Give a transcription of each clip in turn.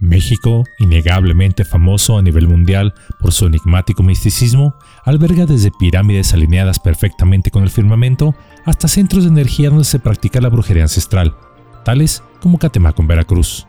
México, innegablemente famoso a nivel mundial por su enigmático misticismo, alberga desde pirámides alineadas perfectamente con el firmamento hasta centros de energía donde se practica la brujería ancestral, tales como Catemaco en Veracruz.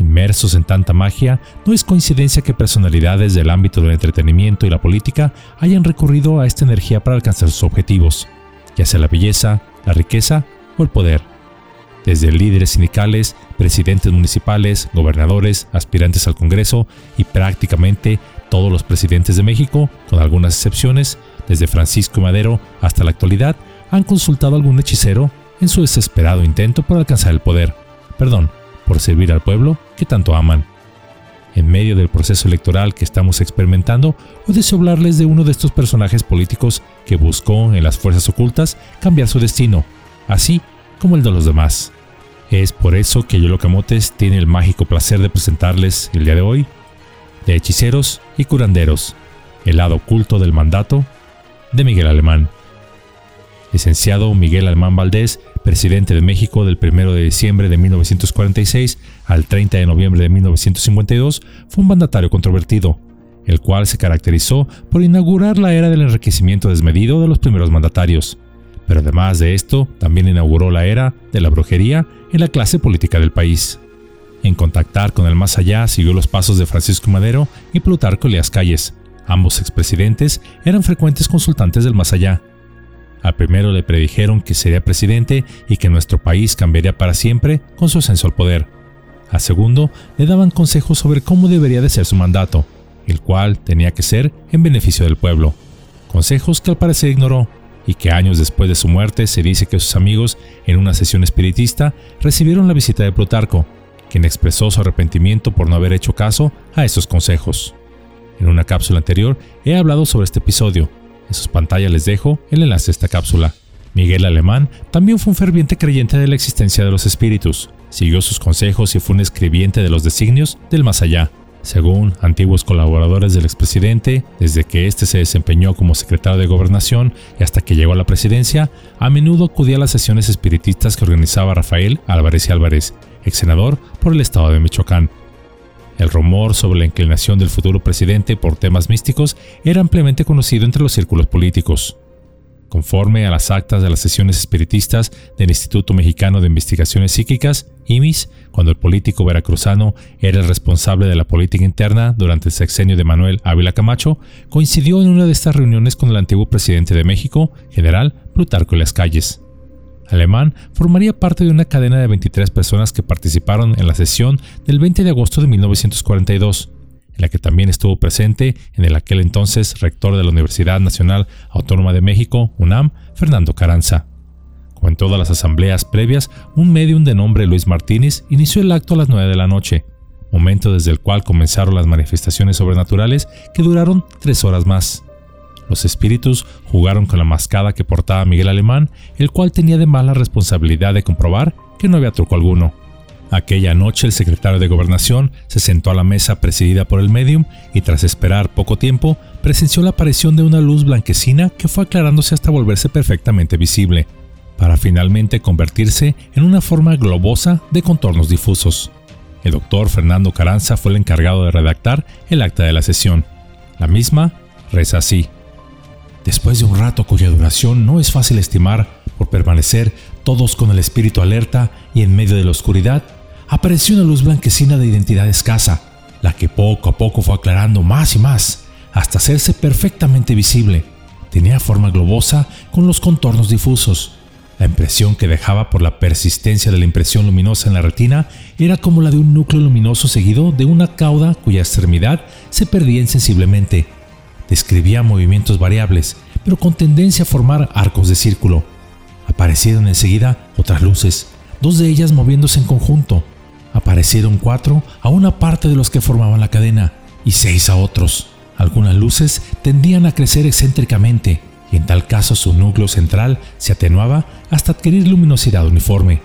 Inmersos en tanta magia, no es coincidencia que personalidades del ámbito del entretenimiento y la política hayan recurrido a esta energía para alcanzar sus objetivos, ya sea la belleza, la riqueza o el poder desde líderes sindicales, presidentes municipales, gobernadores, aspirantes al Congreso y prácticamente todos los presidentes de México, con algunas excepciones, desde Francisco Madero hasta la actualidad, han consultado a algún hechicero en su desesperado intento por alcanzar el poder, perdón, por servir al pueblo que tanto aman. En medio del proceso electoral que estamos experimentando, hoy deseo hablarles de uno de estos personajes políticos que buscó en las fuerzas ocultas cambiar su destino, así como el de los demás. Es por eso que Yolo Camotes tiene el mágico placer de presentarles el día de hoy de hechiceros y curanderos, el lado oculto del mandato de Miguel Alemán. Licenciado Miguel Alemán Valdés, presidente de México del 1 de diciembre de 1946 al 30 de noviembre de 1952, fue un mandatario controvertido, el cual se caracterizó por inaugurar la era del enriquecimiento desmedido de los primeros mandatarios pero además de esto, también inauguró la era de la brujería en la clase política del país. En contactar con el más allá siguió los pasos de Francisco Madero y Plutarco Elias Calles. Ambos expresidentes eran frecuentes consultantes del más allá. Al primero le predijeron que sería presidente y que nuestro país cambiaría para siempre con su ascenso al poder. Al segundo le daban consejos sobre cómo debería de ser su mandato, el cual tenía que ser en beneficio del pueblo. Consejos que al parecer ignoró y que años después de su muerte se dice que sus amigos, en una sesión espiritista, recibieron la visita de Plutarco, quien expresó su arrepentimiento por no haber hecho caso a esos consejos. En una cápsula anterior he hablado sobre este episodio. En sus pantallas les dejo el enlace a esta cápsula. Miguel Alemán también fue un ferviente creyente de la existencia de los espíritus, siguió sus consejos y fue un escribiente de los designios del más allá, según antiguos colaboradores del expresidente, desde que éste se desempeñó como secretario de Gobernación y hasta que llegó a la presidencia, a menudo acudía a las sesiones espiritistas que organizaba Rafael Álvarez y Álvarez, ex senador por el estado de Michoacán. El rumor sobre la inclinación del futuro presidente por temas místicos era ampliamente conocido entre los círculos políticos. Conforme a las actas de las sesiones espiritistas del Instituto Mexicano de Investigaciones Psíquicas, IMIS, cuando el político veracruzano era el responsable de la política interna durante el sexenio de Manuel Ávila Camacho, coincidió en una de estas reuniones con el antiguo presidente de México, general Plutarco Las Calles. Alemán formaría parte de una cadena de 23 personas que participaron en la sesión del 20 de agosto de 1942 en la que también estuvo presente en el aquel entonces rector de la Universidad Nacional Autónoma de México, UNAM, Fernando Caranza. Como en todas las asambleas previas, un medium de nombre Luis Martínez inició el acto a las 9 de la noche, momento desde el cual comenzaron las manifestaciones sobrenaturales que duraron tres horas más. Los espíritus jugaron con la mascada que portaba Miguel Alemán, el cual tenía además la responsabilidad de comprobar que no había truco alguno. Aquella noche el secretario de Gobernación se sentó a la mesa presidida por el medium y tras esperar poco tiempo presenció la aparición de una luz blanquecina que fue aclarándose hasta volverse perfectamente visible, para finalmente convertirse en una forma globosa de contornos difusos. El doctor Fernando Caranza fue el encargado de redactar el acta de la sesión. La misma reza así. Después de un rato cuya duración no es fácil estimar, por permanecer todos con el espíritu alerta y en medio de la oscuridad, apareció una luz blanquecina de identidad escasa, la que poco a poco fue aclarando más y más, hasta hacerse perfectamente visible. Tenía forma globosa con los contornos difusos. La impresión que dejaba por la persistencia de la impresión luminosa en la retina era como la de un núcleo luminoso seguido de una cauda cuya extremidad se perdía insensiblemente. Describía movimientos variables, pero con tendencia a formar arcos de círculo. Aparecieron enseguida otras luces, dos de ellas moviéndose en conjunto, Aparecieron cuatro a una parte de los que formaban la cadena y seis a otros. Algunas luces tendían a crecer excéntricamente y en tal caso su núcleo central se atenuaba hasta adquirir luminosidad uniforme.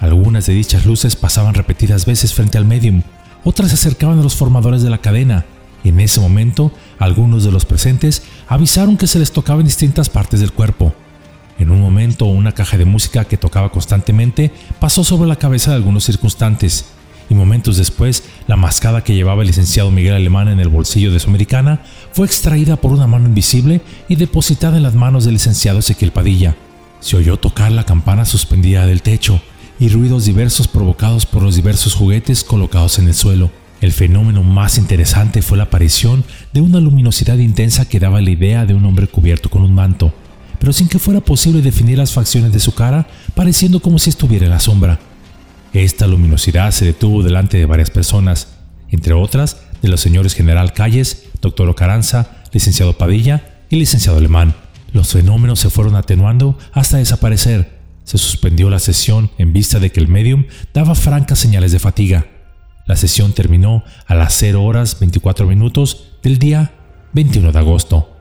Algunas de dichas luces pasaban repetidas veces frente al medium, otras se acercaban a los formadores de la cadena y en ese momento algunos de los presentes avisaron que se les tocaba en distintas partes del cuerpo. En un momento una caja de música que tocaba constantemente pasó sobre la cabeza de algunos circunstantes y momentos después, la mascada que llevaba el licenciado Miguel Alemán en el bolsillo de su americana fue extraída por una mano invisible y depositada en las manos del licenciado Ezequiel Padilla. Se oyó tocar la campana suspendida del techo y ruidos diversos provocados por los diversos juguetes colocados en el suelo. El fenómeno más interesante fue la aparición de una luminosidad intensa que daba la idea de un hombre cubierto con un manto, pero sin que fuera posible definir las facciones de su cara, pareciendo como si estuviera en la sombra. Esta luminosidad se detuvo delante de varias personas, entre otras de los señores General Calles, Doctor Ocaranza, Licenciado Padilla y Licenciado Alemán. Los fenómenos se fueron atenuando hasta desaparecer. Se suspendió la sesión en vista de que el medium daba francas señales de fatiga. La sesión terminó a las 0 horas 24 minutos del día 21 de agosto.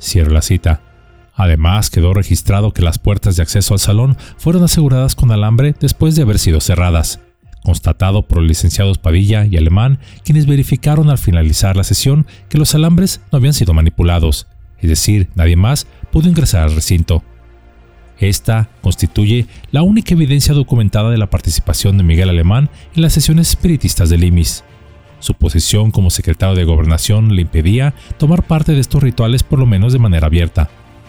Cierro la cita. Además, quedó registrado que las puertas de acceso al salón fueron aseguradas con alambre después de haber sido cerradas, constatado por los licenciados Padilla y Alemán, quienes verificaron al finalizar la sesión que los alambres no habían sido manipulados, es decir, nadie más pudo ingresar al recinto. Esta constituye la única evidencia documentada de la participación de Miguel Alemán en las sesiones espiritistas del IMIS. Su posición como secretario de gobernación le impedía tomar parte de estos rituales por lo menos de manera abierta,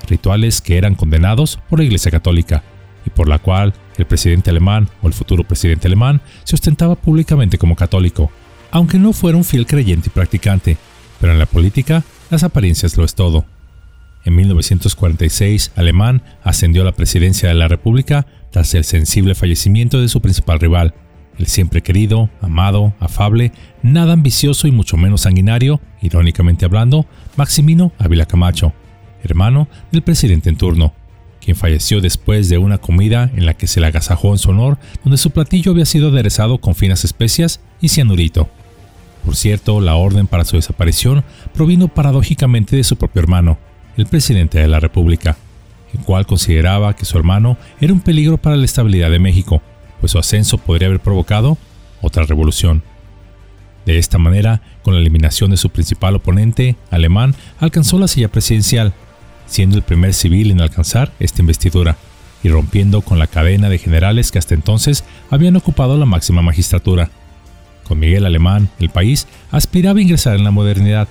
rituales que eran condenados por la Iglesia Católica y por la cual el presidente alemán o el futuro presidente alemán se ostentaba públicamente como católico, aunque no fuera un fiel creyente y practicante, pero en la política las apariencias lo es todo. En 1946, Alemán ascendió a la presidencia de la República tras el sensible fallecimiento de su principal rival, el siempre querido, amado, afable, nada ambicioso y mucho menos sanguinario, irónicamente hablando, Maximino Ávila Camacho, hermano del presidente en turno, quien falleció después de una comida en la que se le agasajó en su honor, donde su platillo había sido aderezado con finas especias y cianurito. Por cierto, la orden para su desaparición provino paradójicamente de su propio hermano, el presidente de la República, el cual consideraba que su hermano era un peligro para la estabilidad de México, pues su ascenso podría haber provocado otra revolución. De esta manera, con la eliminación de su principal oponente, alemán, alcanzó la silla presidencial, siendo el primer civil en alcanzar esta investidura y rompiendo con la cadena de generales que hasta entonces habían ocupado la máxima magistratura. Con Miguel Alemán, el país aspiraba a ingresar en la modernidad,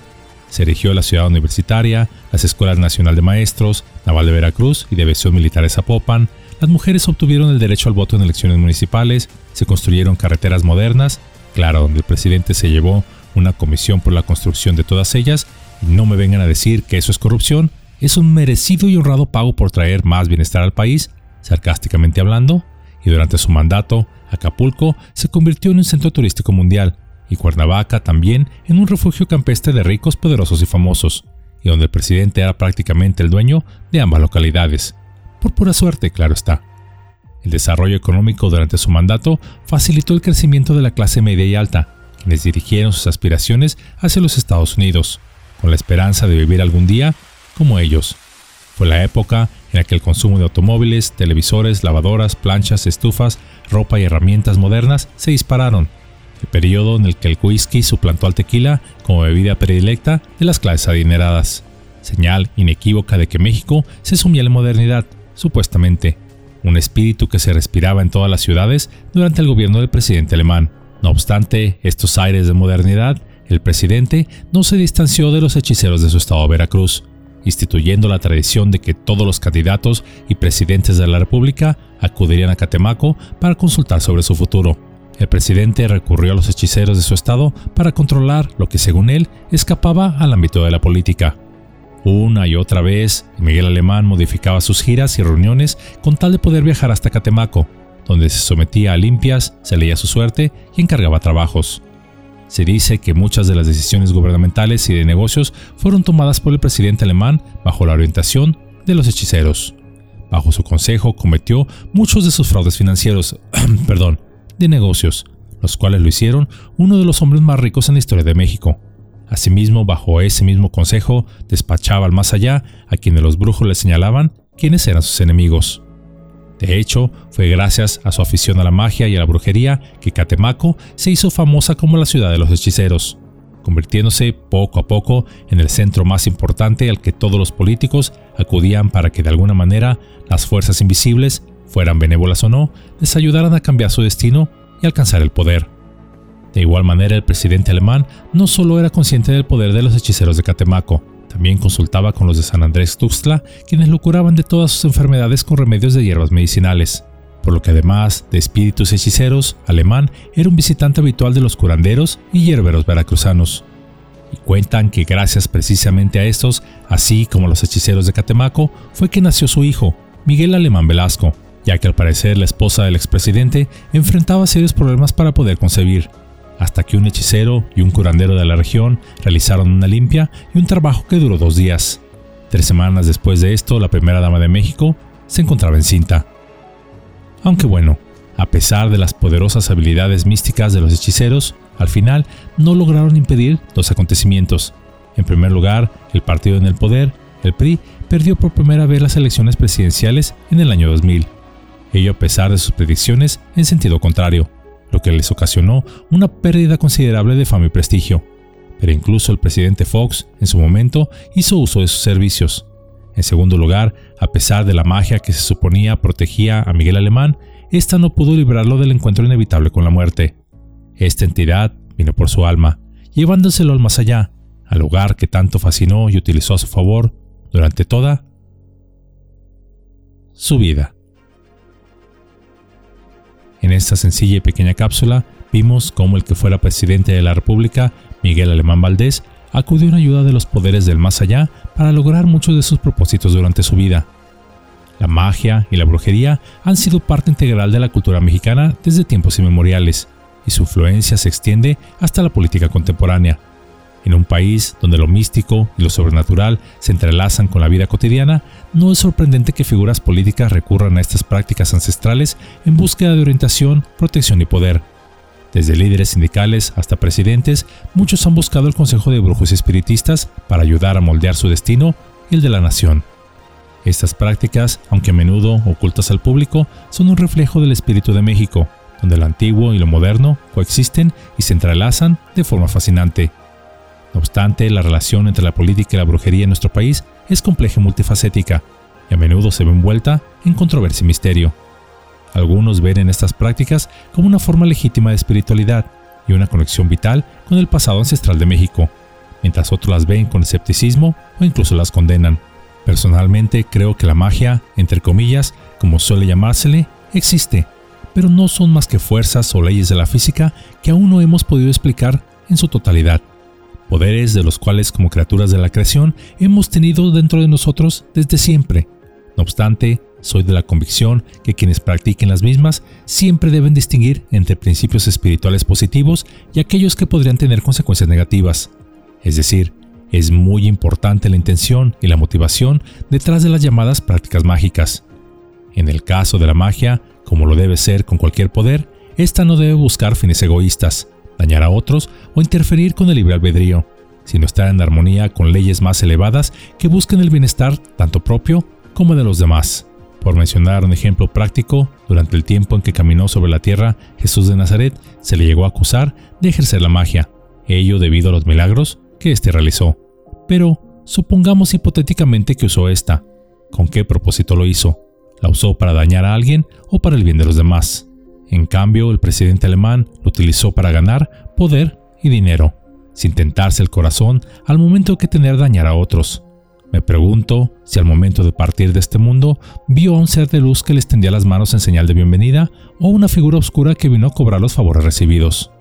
se erigió la ciudad universitaria, las escuelas nacional de maestros, naval de Veracruz y de aviación militar de Zapopan, las mujeres obtuvieron el derecho al voto en elecciones municipales, se construyeron carreteras modernas, claro, donde el presidente se llevó una comisión por la construcción de todas ellas, y no me vengan a decir que eso es corrupción, es un merecido y honrado pago por traer más bienestar al país, sarcásticamente hablando, y durante su mandato, Acapulco se convirtió en un centro turístico mundial, y Cuernavaca también en un refugio campestre de ricos, poderosos y famosos, y donde el presidente era prácticamente el dueño de ambas localidades. Por pura suerte, claro está. El desarrollo económico durante su mandato facilitó el crecimiento de la clase media y alta, quienes dirigieron sus aspiraciones hacia los Estados Unidos, con la esperanza de vivir algún día como ellos. Fue la época en la que el consumo de automóviles, televisores, lavadoras, planchas, estufas, ropa y herramientas modernas se dispararon el periodo en el que el whisky suplantó al tequila como bebida predilecta de las clases adineradas, señal inequívoca de que México se sumía a la modernidad, supuestamente, un espíritu que se respiraba en todas las ciudades durante el gobierno del presidente alemán. No obstante estos aires de modernidad, el presidente no se distanció de los hechiceros de su estado Veracruz, instituyendo la tradición de que todos los candidatos y presidentes de la República acudirían a Catemaco para consultar sobre su futuro. El presidente recurrió a los hechiceros de su estado para controlar lo que según él escapaba al ámbito de la política. Una y otra vez, Miguel Alemán modificaba sus giras y reuniones con tal de poder viajar hasta Catemaco, donde se sometía a limpias, se leía su suerte y encargaba trabajos. Se dice que muchas de las decisiones gubernamentales y de negocios fueron tomadas por el presidente alemán bajo la orientación de los hechiceros. Bajo su consejo cometió muchos de sus fraudes financieros, perdón, de negocios, los cuales lo hicieron uno de los hombres más ricos en la historia de México. Asimismo, bajo ese mismo consejo, despachaba al más allá a quienes los brujos le señalaban quiénes eran sus enemigos. De hecho, fue gracias a su afición a la magia y a la brujería que Catemaco se hizo famosa como la ciudad de los hechiceros, convirtiéndose poco a poco en el centro más importante al que todos los políticos acudían para que de alguna manera las fuerzas invisibles fueran benévolas o no, les ayudaran a cambiar su destino y alcanzar el poder. De igual manera, el presidente alemán no solo era consciente del poder de los hechiceros de Catemaco, también consultaba con los de San Andrés Tuxtla, quienes lo curaban de todas sus enfermedades con remedios de hierbas medicinales. Por lo que además de espíritus hechiceros, Alemán era un visitante habitual de los curanderos y hierberos veracruzanos. Y cuentan que gracias precisamente a estos, así como a los hechiceros de Catemaco, fue que nació su hijo, Miguel Alemán Velasco, ya que al parecer la esposa del expresidente enfrentaba serios problemas para poder concebir, hasta que un hechicero y un curandero de la región realizaron una limpia y un trabajo que duró dos días. Tres semanas después de esto, la primera dama de México se encontraba encinta. Aunque bueno, a pesar de las poderosas habilidades místicas de los hechiceros, al final no lograron impedir dos acontecimientos. En primer lugar, el partido en el poder, el PRI, perdió por primera vez las elecciones presidenciales en el año 2000. Ello a pesar de sus predicciones en sentido contrario lo que les ocasionó una pérdida considerable de fama y prestigio. Pero incluso el presidente Fox, en su momento, hizo uso de sus servicios. En segundo lugar, a pesar de la magia que se suponía protegía a Miguel Alemán, esta no pudo librarlo del encuentro inevitable con la muerte. Esta entidad vino por su alma, llevándoselo al más allá, al lugar que tanto fascinó y utilizó a su favor durante toda su vida. En esta sencilla y pequeña cápsula vimos cómo el que fuera presidente de la República, Miguel Alemán Valdés, acudió en ayuda de los poderes del más allá para lograr muchos de sus propósitos durante su vida. La magia y la brujería han sido parte integral de la cultura mexicana desde tiempos inmemoriales, y su influencia se extiende hasta la política contemporánea. En un país donde lo místico y lo sobrenatural se entrelazan con la vida cotidiana, no es sorprendente que figuras políticas recurran a estas prácticas ancestrales en búsqueda de orientación, protección y poder. Desde líderes sindicales hasta presidentes, muchos han buscado el consejo de brujos y espiritistas para ayudar a moldear su destino y el de la nación. Estas prácticas, aunque a menudo ocultas al público, son un reflejo del espíritu de México, donde lo antiguo y lo moderno coexisten y se entrelazan de forma fascinante. No obstante, la relación entre la política y la brujería en nuestro país es compleja y multifacética, y a menudo se ve envuelta en controversia y misterio. Algunos ven en estas prácticas como una forma legítima de espiritualidad y una conexión vital con el pasado ancestral de México, mientras otros las ven con escepticismo o incluso las condenan. Personalmente creo que la magia, entre comillas, como suele llamársele, existe, pero no son más que fuerzas o leyes de la física que aún no hemos podido explicar en su totalidad poderes de los cuales como criaturas de la creación hemos tenido dentro de nosotros desde siempre. No obstante, soy de la convicción que quienes practiquen las mismas siempre deben distinguir entre principios espirituales positivos y aquellos que podrían tener consecuencias negativas. Es decir, es muy importante la intención y la motivación detrás de las llamadas prácticas mágicas. En el caso de la magia, como lo debe ser con cualquier poder, esta no debe buscar fines egoístas, dañar a otros o interferir con el libre albedrío, sino estar en armonía con leyes más elevadas que busquen el bienestar tanto propio como de los demás. Por mencionar un ejemplo práctico, durante el tiempo en que caminó sobre la tierra, Jesús de Nazaret se le llegó a acusar de ejercer la magia, ello debido a los milagros que éste realizó. Pero supongamos hipotéticamente que usó esta. ¿Con qué propósito lo hizo? ¿La usó para dañar a alguien o para el bien de los demás? En cambio, el presidente alemán lo utilizó para ganar poder y dinero, sin tentarse el corazón al momento que tener dañar a otros. Me pregunto si al momento de partir de este mundo vio a un ser de luz que le extendía las manos en señal de bienvenida o una figura oscura que vino a cobrar los favores recibidos.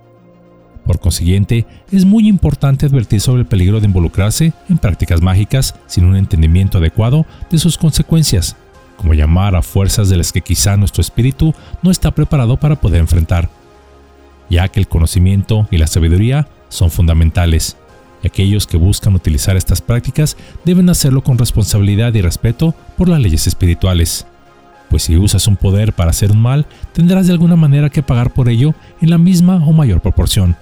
Por consiguiente, es muy importante advertir sobre el peligro de involucrarse en prácticas mágicas sin un entendimiento adecuado de sus consecuencias como llamar a fuerzas de las que quizá nuestro espíritu no está preparado para poder enfrentar, ya que el conocimiento y la sabiduría son fundamentales, y aquellos que buscan utilizar estas prácticas deben hacerlo con responsabilidad y respeto por las leyes espirituales. Pues si usas un poder para hacer un mal, tendrás de alguna manera que pagar por ello en la misma o mayor proporción.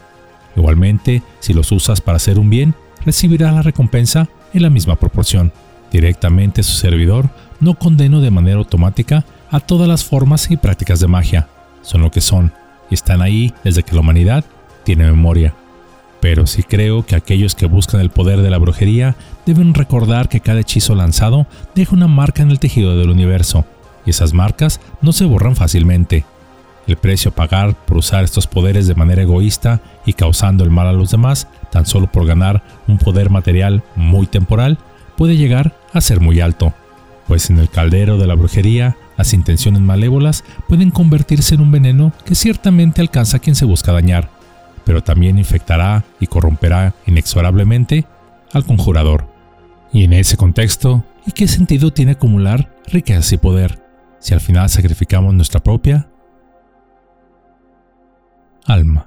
Igualmente, si los usas para hacer un bien, recibirás la recompensa en la misma proporción. Directamente su servidor no condeno de manera automática a todas las formas y prácticas de magia. Son lo que son y están ahí desde que la humanidad tiene memoria. Pero sí creo que aquellos que buscan el poder de la brujería deben recordar que cada hechizo lanzado deja una marca en el tejido del universo, y esas marcas no se borran fácilmente. El precio a pagar por usar estos poderes de manera egoísta y causando el mal a los demás, tan solo por ganar un poder material muy temporal, puede llegar a ser muy alto, pues en el caldero de la brujería, las intenciones malévolas pueden convertirse en un veneno que ciertamente alcanza a quien se busca dañar, pero también infectará y corromperá inexorablemente al conjurador. Y en ese contexto, ¿y qué sentido tiene acumular riquezas y poder si al final sacrificamos nuestra propia alma?